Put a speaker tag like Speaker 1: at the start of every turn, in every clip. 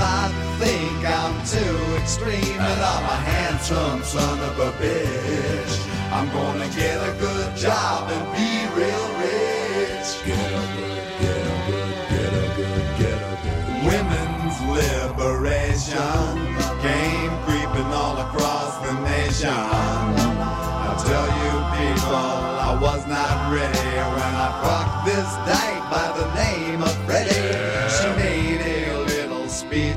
Speaker 1: not think I'm too extreme, and I'm a handsome son of a bitch. I'm gonna get a good job and be real rich. Get a good, get a good, get a good, get a good. Women's liberation came creeping all across the nation. I tell you people, I was not ready when I fucked this dyke by the name of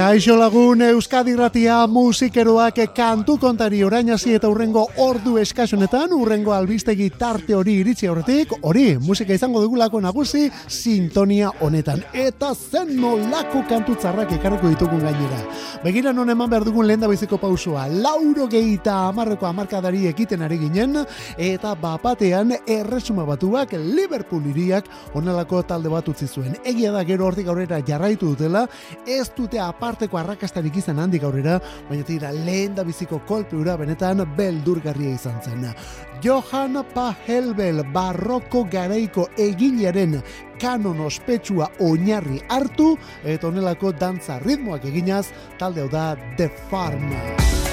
Speaker 2: Kaixo lagun Euskadi Ratia musikeroak kantu kontari orain hasi eta urrengo ordu eskasunetan urrengo albistegi tarte hori iritsi aurretik hori musika izango dugulako nagusi sintonia honetan. Eta zen nolako kantu txarrak ekarriko ditugun gainera. Begira non eman behar dugun lehen biziko pausua lauro geita amarreko amarkadari ekiten ari ginen eta bapatean erresuma batuak Liverpool iriak onelako talde bat utzi zuen. Egia da gero hortik aurrera jarraitu dutela ez dute aparteko arrakastarik izan handik aurrera, baina tira lehen da biziko kolpeura benetan beldurgarria izan zen. Johan Pahelbel barroko garaiko egilearen kanon ospetsua oinarri hartu, eta onelako dantza ritmoak eginaz, talde hau da The Farm.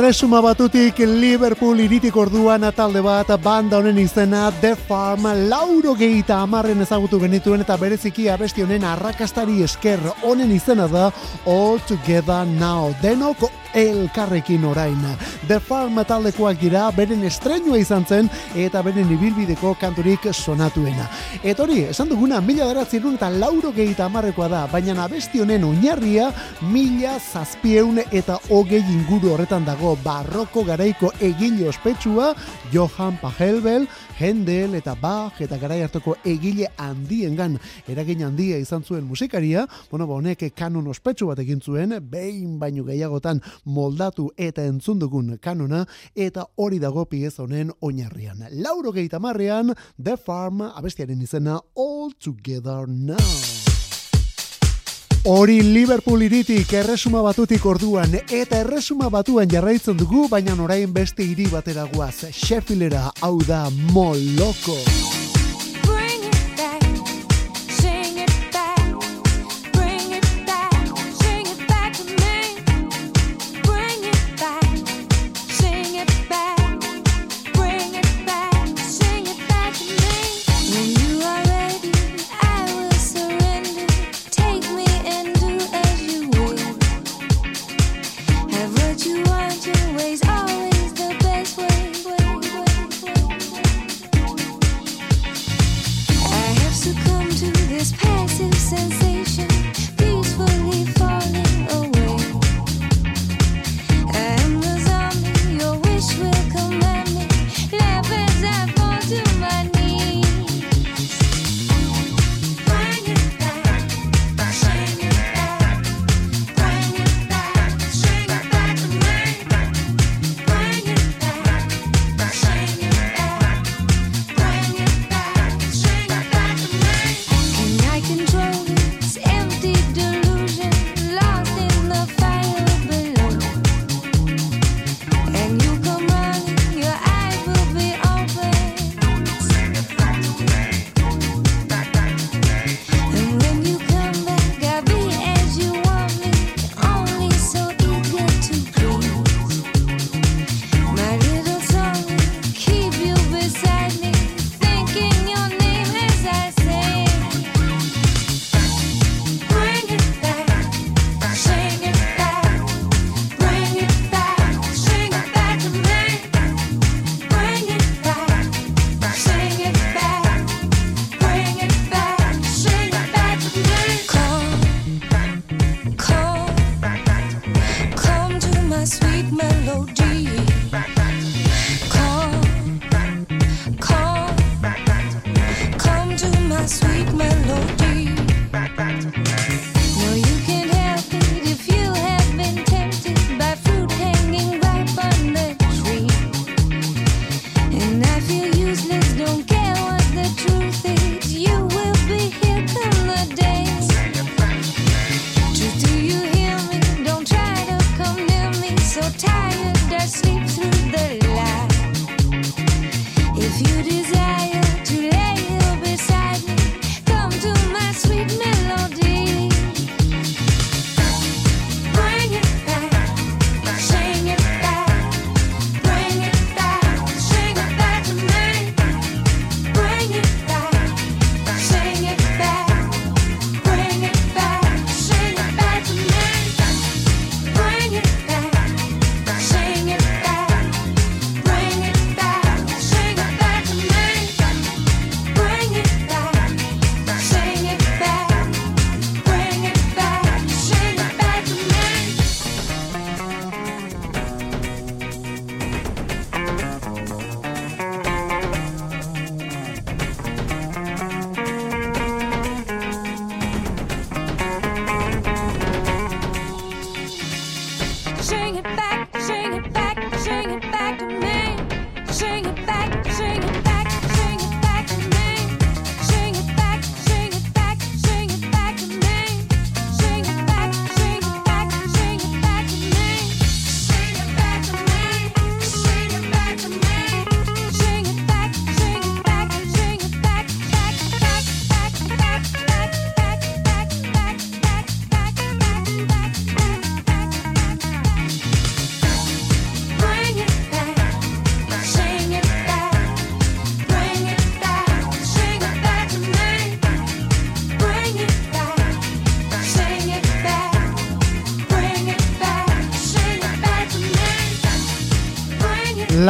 Speaker 3: Erresuma batutik Liverpool iritik orduan talde bat banda honen izena The Farm lauro gehieta amarren ezagutu genituen eta bereziki abesti honen arrakastari esker. Honen izena da All Together Now. Denok elkarrekin orain. The Farm taldekoak dira beren estrenua izan zen eta beren ibilbideko kanturik sonatuena. Eta hori, esan duguna mila beratzerun eta lauro gehieta amarrekoa da, baina abesti honen oinarria mila zazpieun eta hogei inguru horretan dago barroko garaiko egile ospetsua Johann Pachelbel, Händel eta Bach eta garai hartoko egile handiengan eragin handia izan zuen musikaria, bueno, ba honek kanon ospetsu bat egin zuen, behin baino gehiagotan moldatu eta entzun dugun kanona eta hori dago pieza honen oinarrian. Lauro gehieta marrean, The Farm abestiaren izena All Together Now. Hori Liverpool iritik erresuma batutik orduan eta erresuma batuan jarraitzen dugu, baina orain beste hiri batera guaz. Sheffieldera hau da Moloko.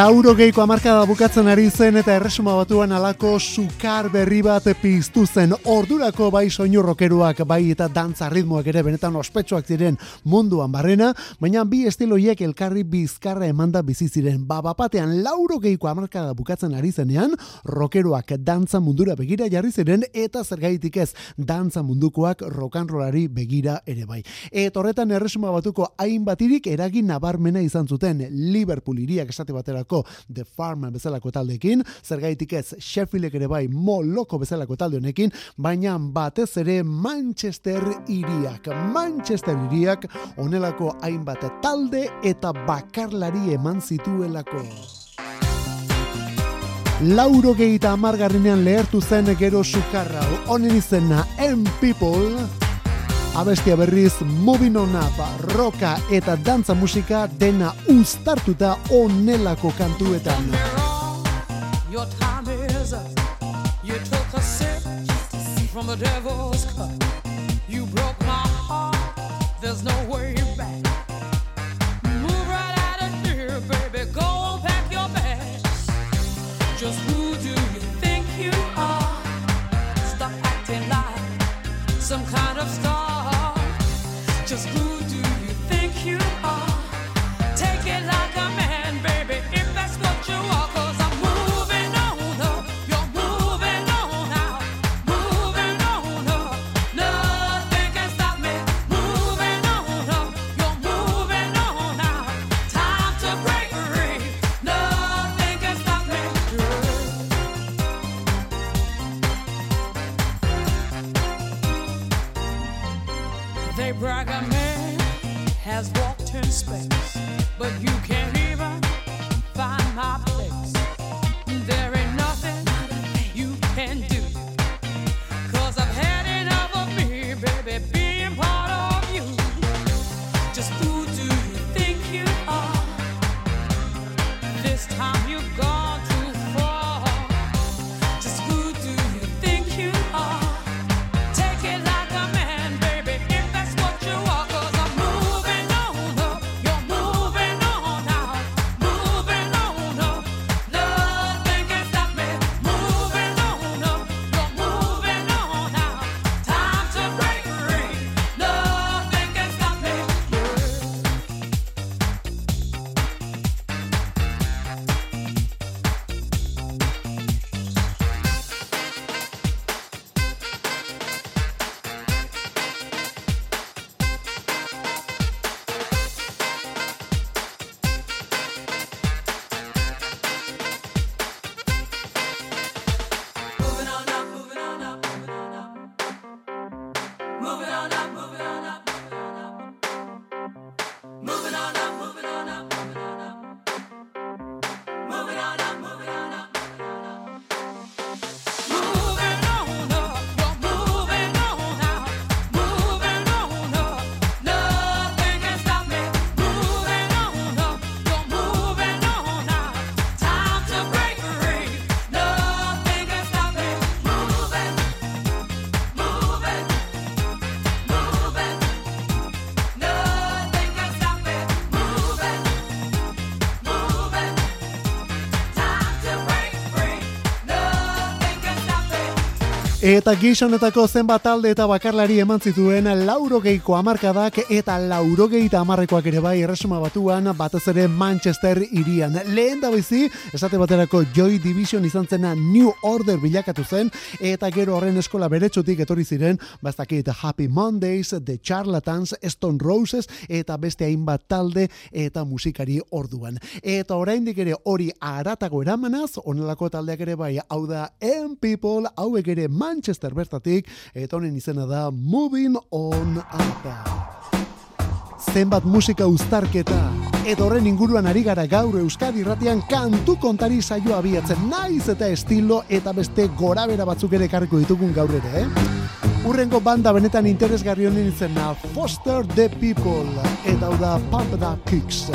Speaker 2: Lauro geiko amarkada bukatzen ari zen eta erresuma batuan alako sukar berri bat piztu zen ordurako bai soinu rokeruak bai eta dantza ritmoak ere benetan ospetsuak ziren munduan barrena, baina bi estiloiek elkarri bizkarra emanda bizi ziren. Ba, bapatean lauro geiko amarkada bukatzen ari zenean, rokeruak dantza mundura begira jarri ziren eta zergaitik ez dantza mundukoak rokanrolari begira ere bai. Eta horretan erresuma batuko hainbatirik eragin nabarmena izan zuten Liverpool iriak esate baterako The Farm bezalako taldekin, zergaitik ez Sheffieldek ere bai moloko bezalako talde honekin, baina batez ere Manchester iriak. Manchester iriak onelako hainbat talde eta bakarlari eman zituelako. Lauro gehieta amargarrinean lehertu zen gero sukarra. Honen izena M People, abestia berriz Moving On Up, roka eta dantza musika dena uztartuta onelako kantuetan.
Speaker 4: Your time is up. You took a sip from the devil's cup. You broke my heart. There's no way back.
Speaker 2: Eta gizonetako zenbat talde eta bakarlari eman zituen laurogeiko amarkadak eta laurogeita amarrekoak ere bai erresuma batuan batez ere Manchester irian. Lehen da bizi, esate baterako Joy Division izan zena New Order bilakatu zen eta gero horren eskola beretsutik etorri ziren bastakit Happy Mondays, The Charlatans, Stone Roses eta beste hainbat talde eta musikari orduan. Eta oraindik ere hori aratago eramanaz, onelako taldeak ere bai, hau da M People, hauek ere Manchester bertatik, eta honen izena da Moving On Up. Zenbat musika uztarketa, edo horren inguruan ari gara gaur Euskadi irratian kantu kontari saioa abiatzen naiz eta estilo eta beste gorabera batzuk ere karriko ditugun gaur ere, eh? Urrengo banda benetan interesgarri honen izena Foster the People eta hau da Pump Up Kicks.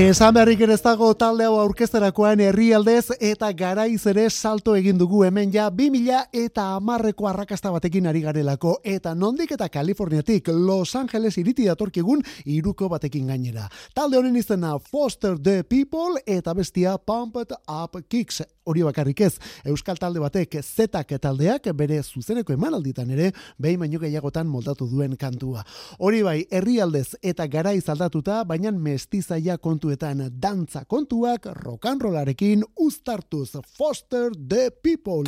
Speaker 5: Esan beharrik ere ez dago talde hau aurkezterakoan herrialdez eta garaiz ere salto egin dugu hemen ja 2000 eta amarreko arrakasta batekin ari garelako eta nondik eta Kaliforniatik Los Angeles iriti datorkigun iruko batekin gainera. Talde honen izena Foster the People eta bestia Pumped Up Kicks hori bakarrik ez. Euskal talde batek zetak taldeak bere zuzeneko emanalditan ere behin baino gehiagotan moldatu duen kantua. Hori bai, herrialdez eta garaiz aldatuta, baina mestizaia kontuetan dantza kontuak rokanrolarekin uztartuz Foster the People.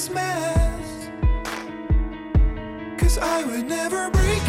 Speaker 6: Christmas. Cause I would never
Speaker 5: bring.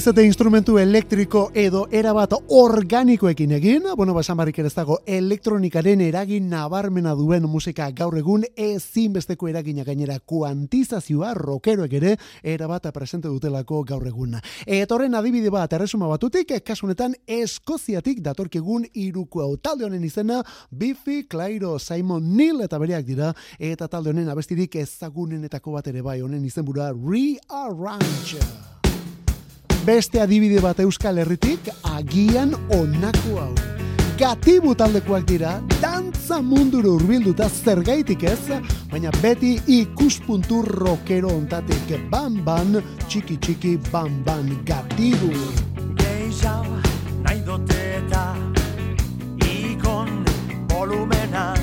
Speaker 5: Eta instrumentu elektriko edo erabat organikoekin egin, bueno, basan barrik ere ez dago elektronikaren eragin nabarmena duen musika gaur egun ezinbesteko eragina gainera kuantizazioa rokeroek ere erabat presente dutelako gaur egun. Etorren adibide bat erresuma batutik, kasunetan Eskoziatik datorkigun iruko hau talde honen izena Biffy Clyro Simon Neil eta bereak dira eta talde honen abestirik ezagunenetako bat ere bai honen izenburua Rearrange. Beste adibide bat Euskal Herritik agian onako hau. Gatibu taldekoak dira, dantza munduru hurbilduta zergaitik ez, baina beti ikuspuntu rockero ontatik ban ban, txiki txiki ban ban gatibu.
Speaker 7: gehiago nahi dute eta ikon volumena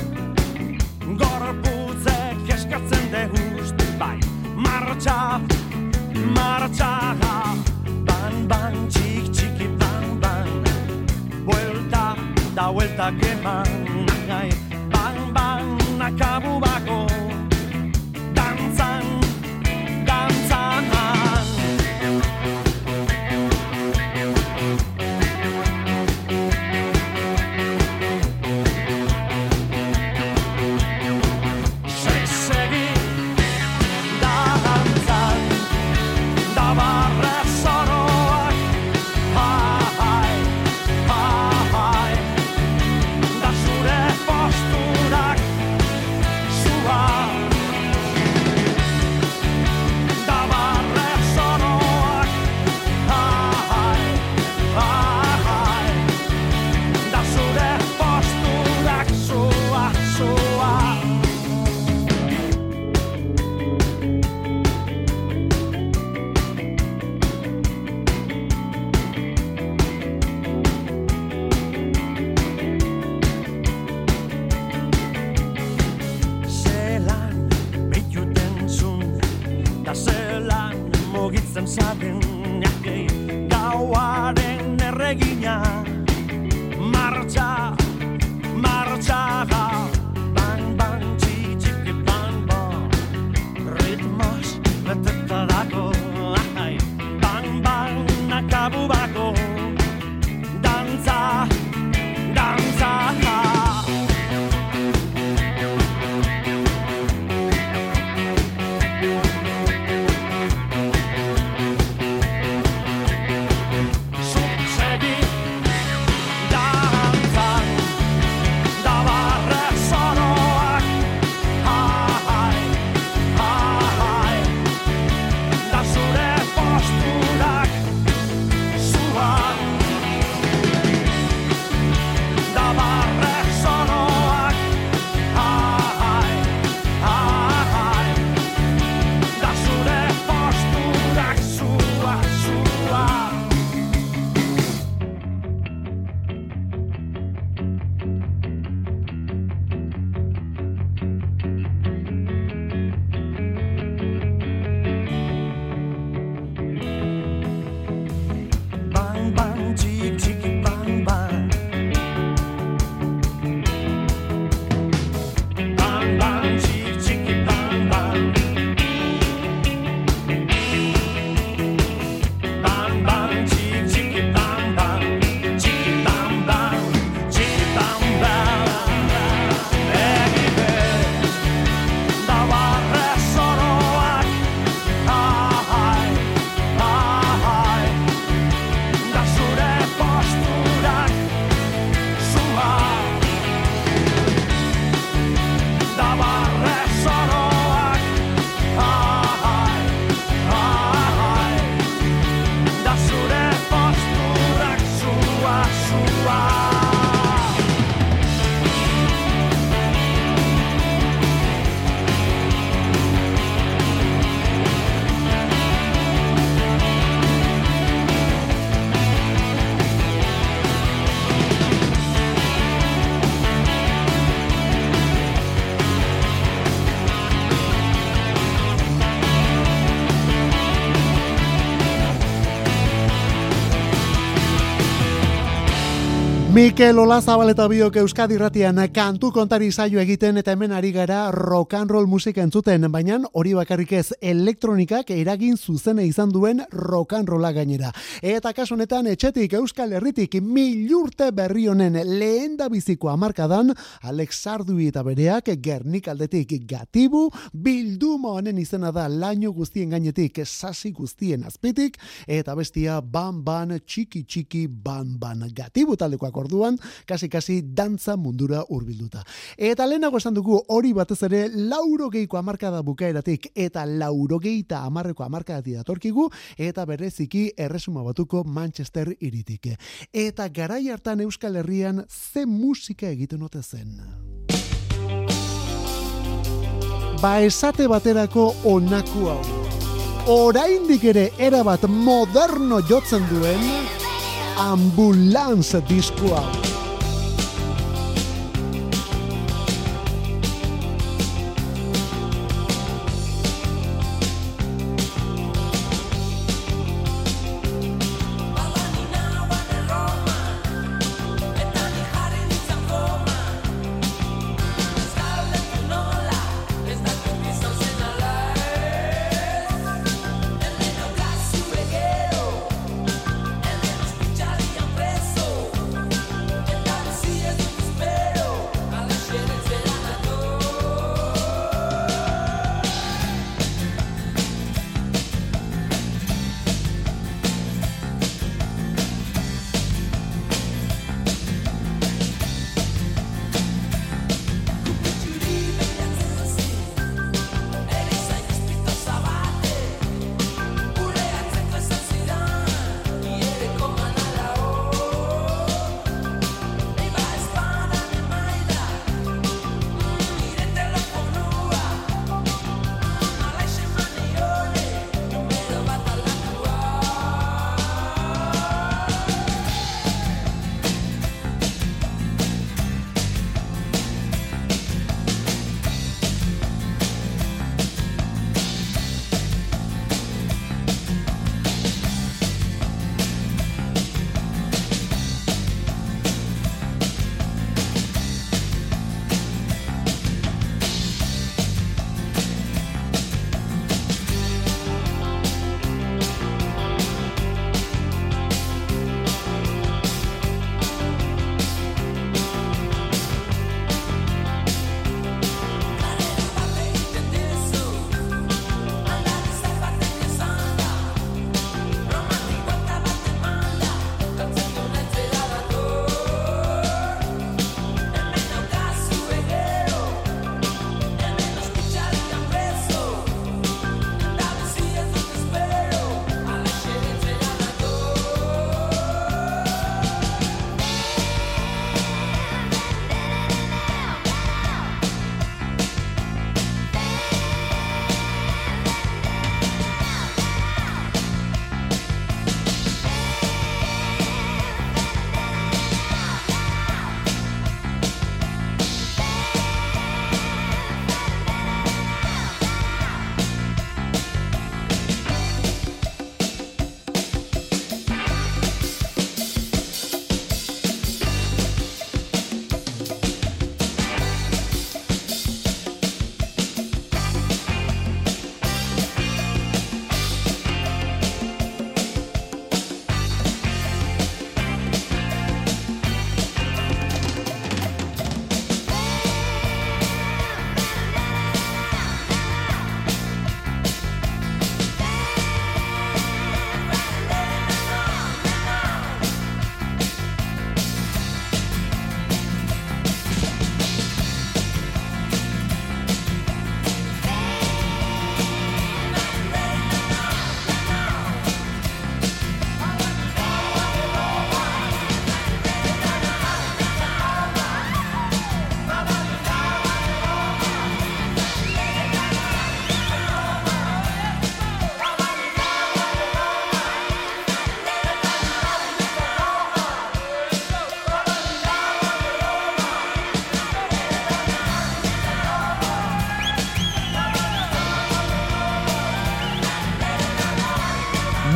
Speaker 7: gorputzek eskatzen degust bai marcha, marcha hasta que van, ay, van.
Speaker 2: Mikel Olazabal eta biok Euskadi Irratian kantu kontari saio egiten eta hemen ari gara rock and roll musika entzuten, baina hori bakarrik ez elektronikak eragin zuzene izan duen rock and rolla gainera. Eta kasu honetan etxetik Euskal Herritik milurte berri honen lehen da biziko amarkadan Alex Sardui eta bereak Gernik aldetik gatibu bilduma honen izena da laino guztien gainetik sasi guztien azpitik eta bestia ban ban txiki txiki ban ban gatibu taldekoak orduan kasi-kasi dantza mundura hurbilduta. Eta lehenago esan dugu hori batez ere laurogeiko amarkada bukaeratik eta laurogeita amarreko amarkadatik datorkigu eta bereziki erresuma batuko Manchester iritik. Eta garai hartan Euskal Herrian ze musika egiten ote zen. Ba esate baterako onaku hau. Oraindik ere erabat moderno jotzen duen ambulance disko hau.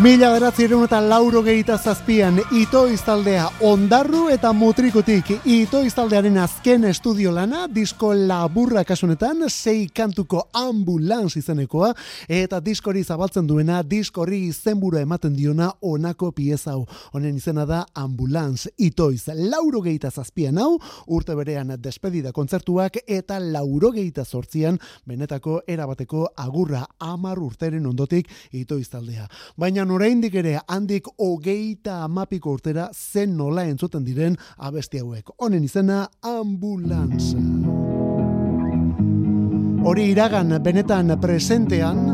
Speaker 2: Mila beratzireun eta lauro gehieta zazpian Ito iztaldea ondarru eta mutrikutik Ito iztaldearen azken estudio lana Disko laburra kasunetan Sei kantuko ambulans izenekoa Eta diskori zabaltzen duena Diskori izenburu ematen diona Onako pieza hau. Honen izena da ambulans Itoiz lauro gehieta zazpian hau Urte berean despedida kontzertuak Eta lauro gehieta zortzian Benetako erabateko agurra Amar urteren ondotik Itoiz taldea. Baina oraindik ere handik hogeita amapiko urtera zen nola entzuten diren abesti hauek. Honen izena ambulantza. Hori iragan benetan presentean,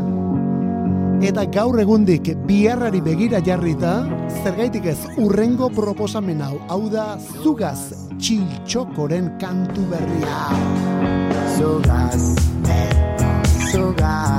Speaker 2: eta gaur egundik biharrari begira jarrita, zergaitik ez urrengo proposamen hau, hau da zugaz txiltxokoren kantu berria.
Speaker 8: Zugaz, zugaz,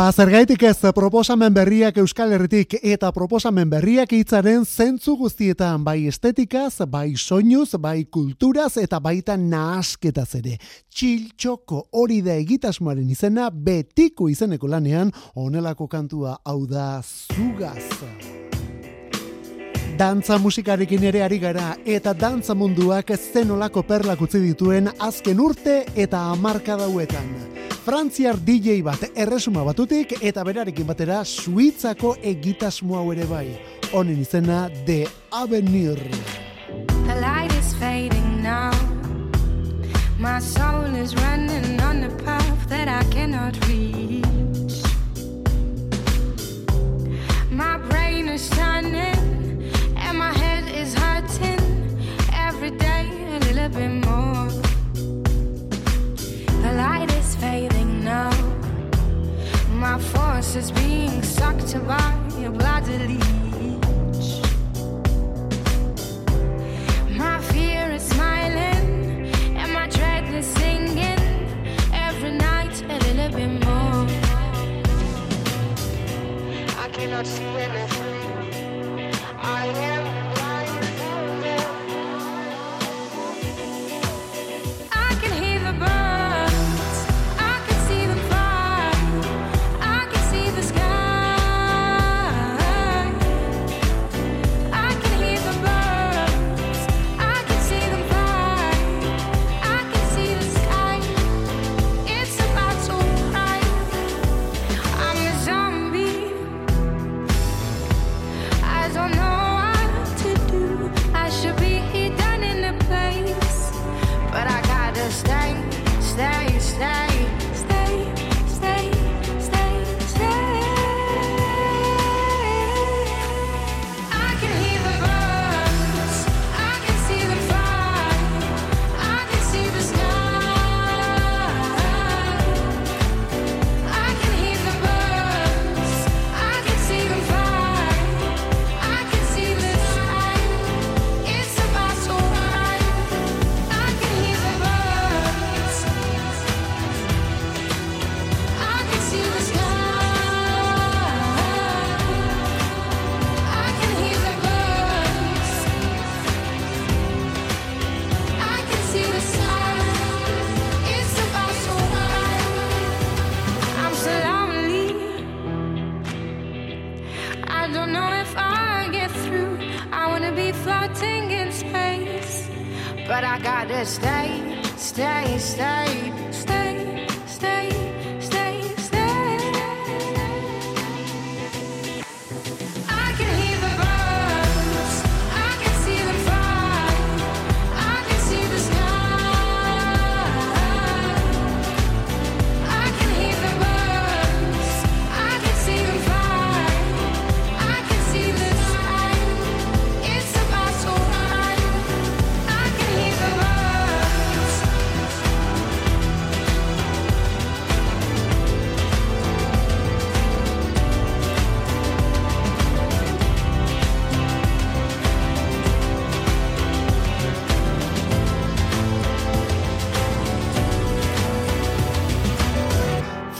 Speaker 2: Ba, zergaitik ez proposamen berriak Euskal Herritik eta proposamen berriak hitzaren zentzu guztietan, bai estetikaz, bai soinuz, bai kulturaz eta baita nahasketaz ere. Txiltxoko hori da egitasmoaren izena betiko izeneko lanean, onelako kantua hau da zugaz. Dantza musikarekin ere ari gara eta dantza munduak zenolako perlak utzi dituen azken urte eta hamarka dauetan. Frantziar DJ bat erresuma batutik eta berarekin batera Suitzako egitasmo hau ere bai. Honen izena The Avenir.
Speaker 3: The light is fading now. My soul is running on a path that I cannot reach. My brain is turning little bit more. The light is fading now. My force is being sucked leech. My fear is smiling, and my dread is singing every night a little bit more. I cannot see anything. I am.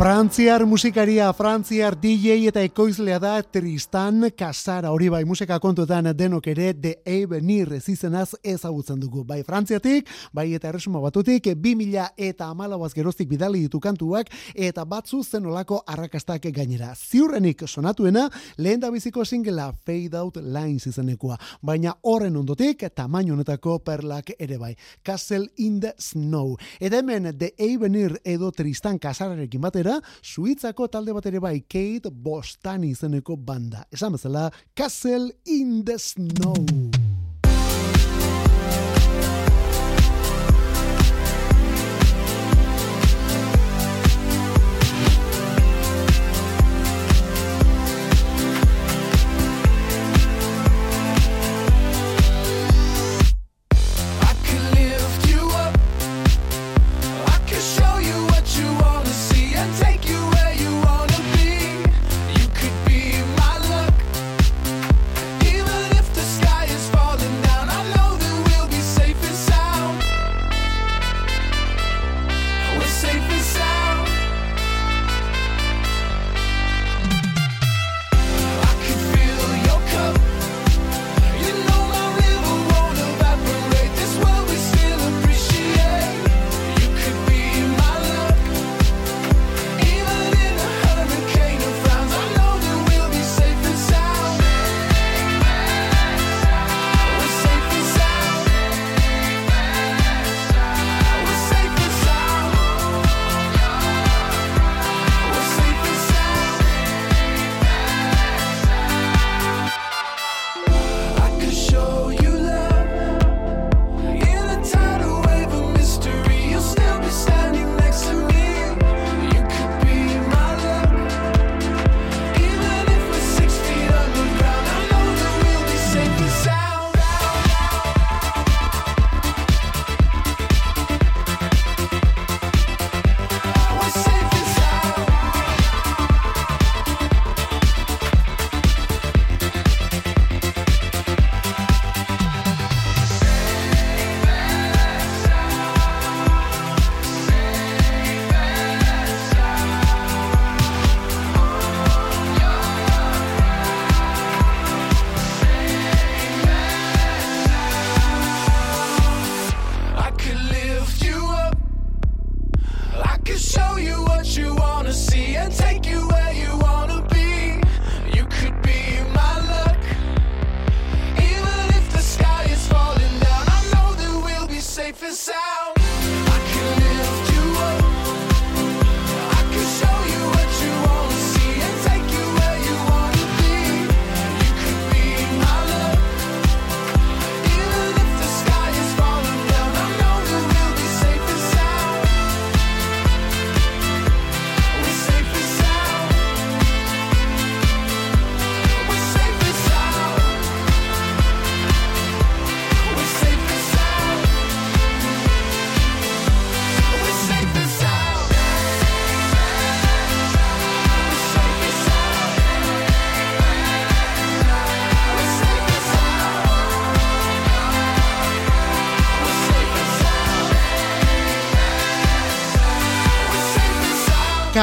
Speaker 3: фраза
Speaker 2: Frantziar musikaria, Frantziar DJ eta ekoizlea da Tristan Kasara hori bai musika kontuetan denok ere de Avenir izenaz ezagutzen dugu. Bai Frantziatik, bai eta erresuma batutik, 2000 eta amalauaz geroztik bidali ditu kantuak eta batzu zenolako arrakastak gainera. Ziurrenik sonatuena, lehen biziko singela Fade Out Lines izenekoa, baina horren ondotik tamaino honetako perlak ere bai. Castle in the Snow. Eta hemen de Avenir edo Tristan Kasararekin batera, Suitzako talde bat ere bai Kate Bostani izeneko banda. Esan bezala, Castle in the Snow.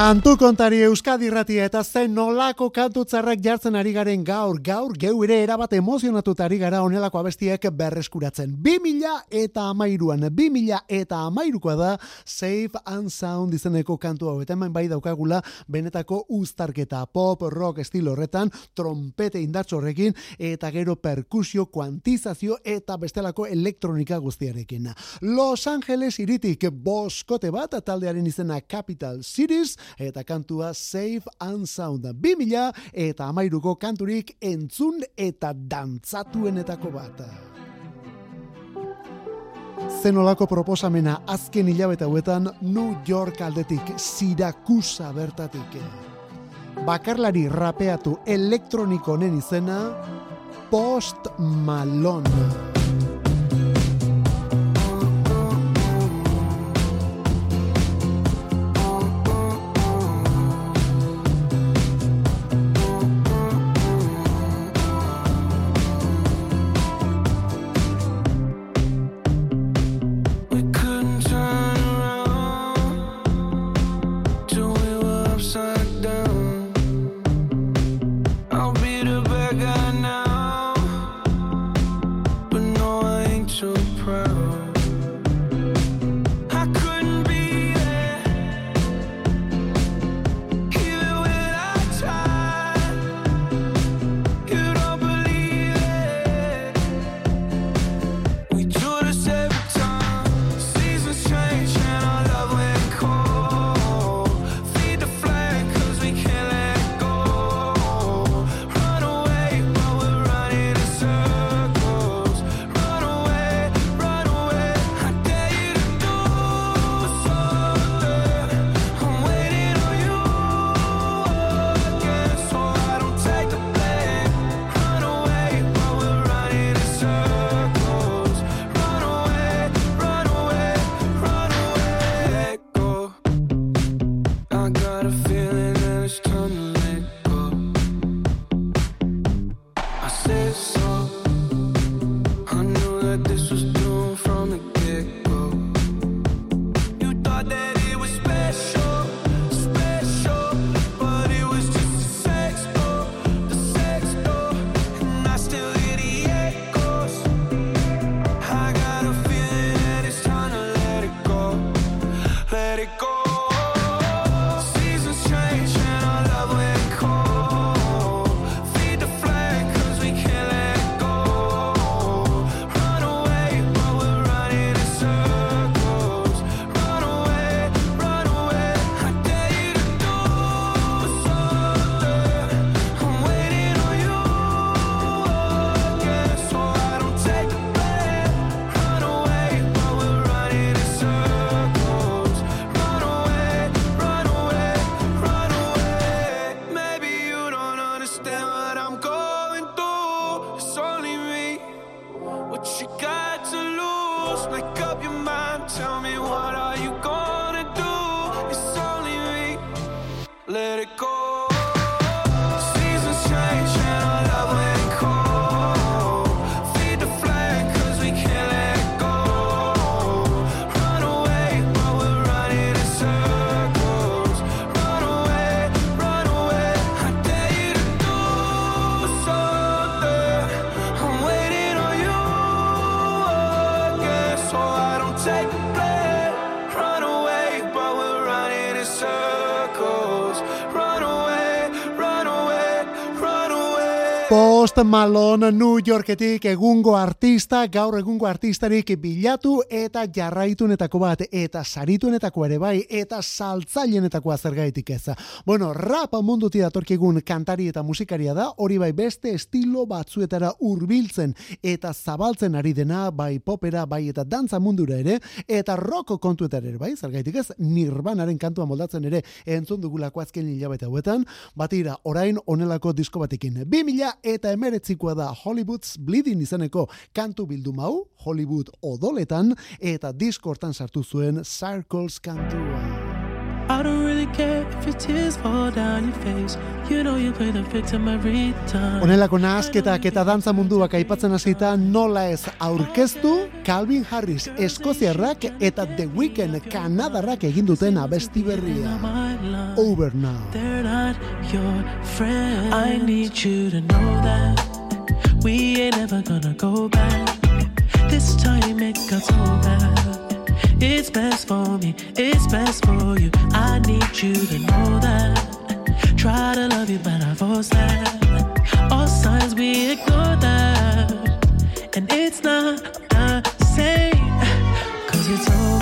Speaker 2: Kantu kontari Euskadi Ratia eta zen nolako kantu txarrak jartzen ari garen gaur, gaur, geu ere erabat emozionatuta ari gara onelako abestiak berreskuratzen. 2000 eta amairuan, 2000 eta amairukoa da Safe and Sound izeneko kantu hau. Eta hemen bai daukagula benetako uztarketa pop, rock estilo horretan, trompete indartso horrekin, eta gero perkusio, kuantizazio eta bestelako elektronika guztiarekin. Los Angeles iritik boskote bat taldearen izena Capital Cities eta kantua Safe and Sound 2000 eta amairuko kanturik entzun eta dantzatuenetako bat. Zenolako proposamena azken hilabete hauetan New York aldetik, Sirakusa bertatik. Bakarlari rapeatu elektroniko honen izena Post Malone. Post Malone New Yorketik egungo artista, gaur egungo artistarik bilatu eta jarraitunetako bat, eta sarituenetako ere bai, eta saltzailenetakoa zergaitik ez. Bueno, rap munduti datorkigun kantari eta musikaria da, hori bai beste estilo batzuetara hurbiltzen eta zabaltzen ari dena, bai popera, bai eta dantza mundura ere, eta roko kontuetara ere bai, zergaitik ez, nirbanaren kantua moldatzen ere entzun dugulako azken hilabete hauetan, batira orain onelako disko batekin. 2000 eta emeretzikoa da Hollywood's Bleeding izeneko kantu bilduma hau, Hollywood odoletan, eta disko hortan sartu zuen Circles kantua.
Speaker 9: I don't really care if your tears fall down your face. You know you play the victim every time.
Speaker 2: Honelako nahasketak eta dantza munduak aipatzen hasita nola ez aurkeztu Calvin Harris Eskoziarrak eta The Weeknd Kanadarrak egin duten abesti berria. Over now.
Speaker 9: They're not your friend. I need you to know that we ain't ever gonna go back. This time it got so bad. It's best for me, it's best for you. I need you to know that. Try to love you, but I force that. All signs we ignore that. And it's not the same. Cause it's over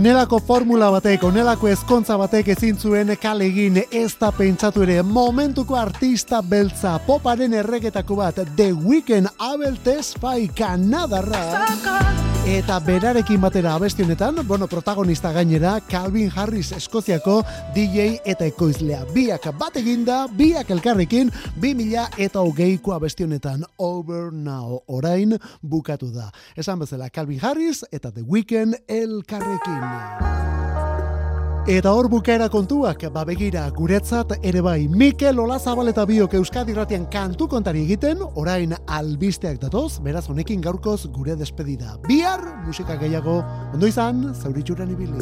Speaker 2: Onelako formula batek, onelako ezkontza batek ezin zuen kalegin. Ez da pentsatu ere momentuko artista beltza poparen erregetako bat The Weeknd Abel Tesfaye Kanadarra eta berarekin batera abesti honetan, bueno, protagonista gainera Calvin Harris Eskoziako DJ eta ekoizlea. Biak bat eginda, biak elkarrekin, 2000 eta hogeiko abesti honetan Over Now orain bukatu da. Esan bezala Calvin Harris eta The Weeknd elkarrekin. Eta hor bukaera kontuak, ba begira, guretzat ere bai, Mikel Olazabal eta biok Euskadi Ratian kantu kontari egiten, orain albisteak datoz, beraz honekin gaurkoz gure despedida. Bihar, musika gehiago, ondo izan, zauritxuran ibili.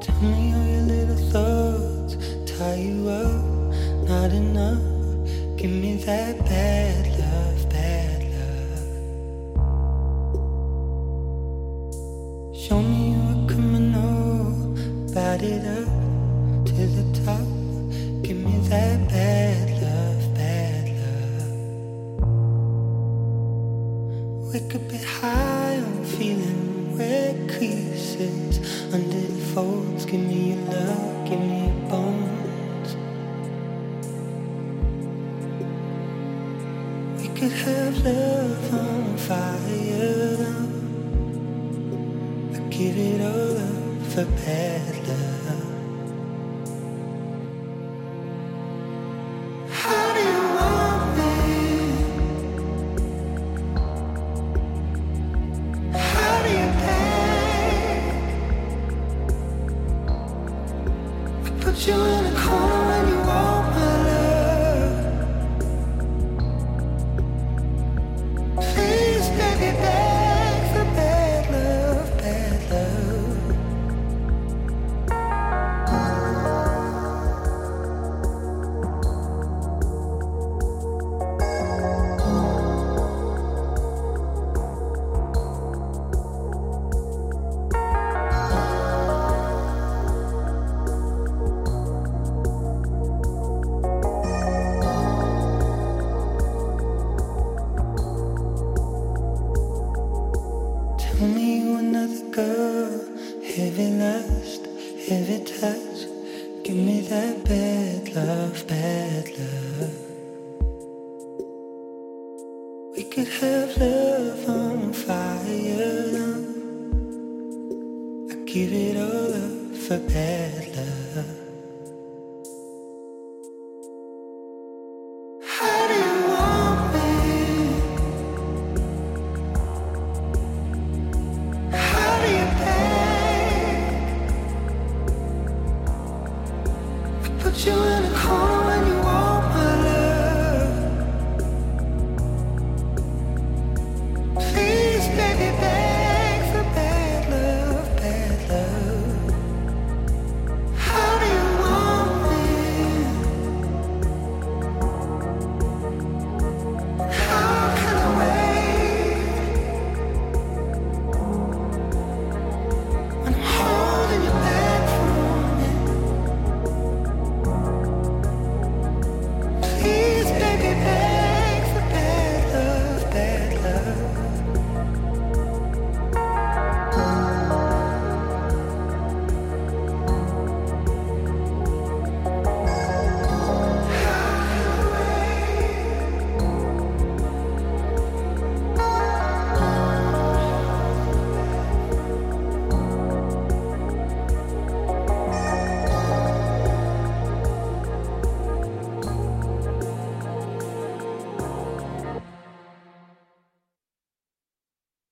Speaker 10: Tell me all your little thoughts, tie you up, not enough. Give me that bad Heavy lust, heavy touch.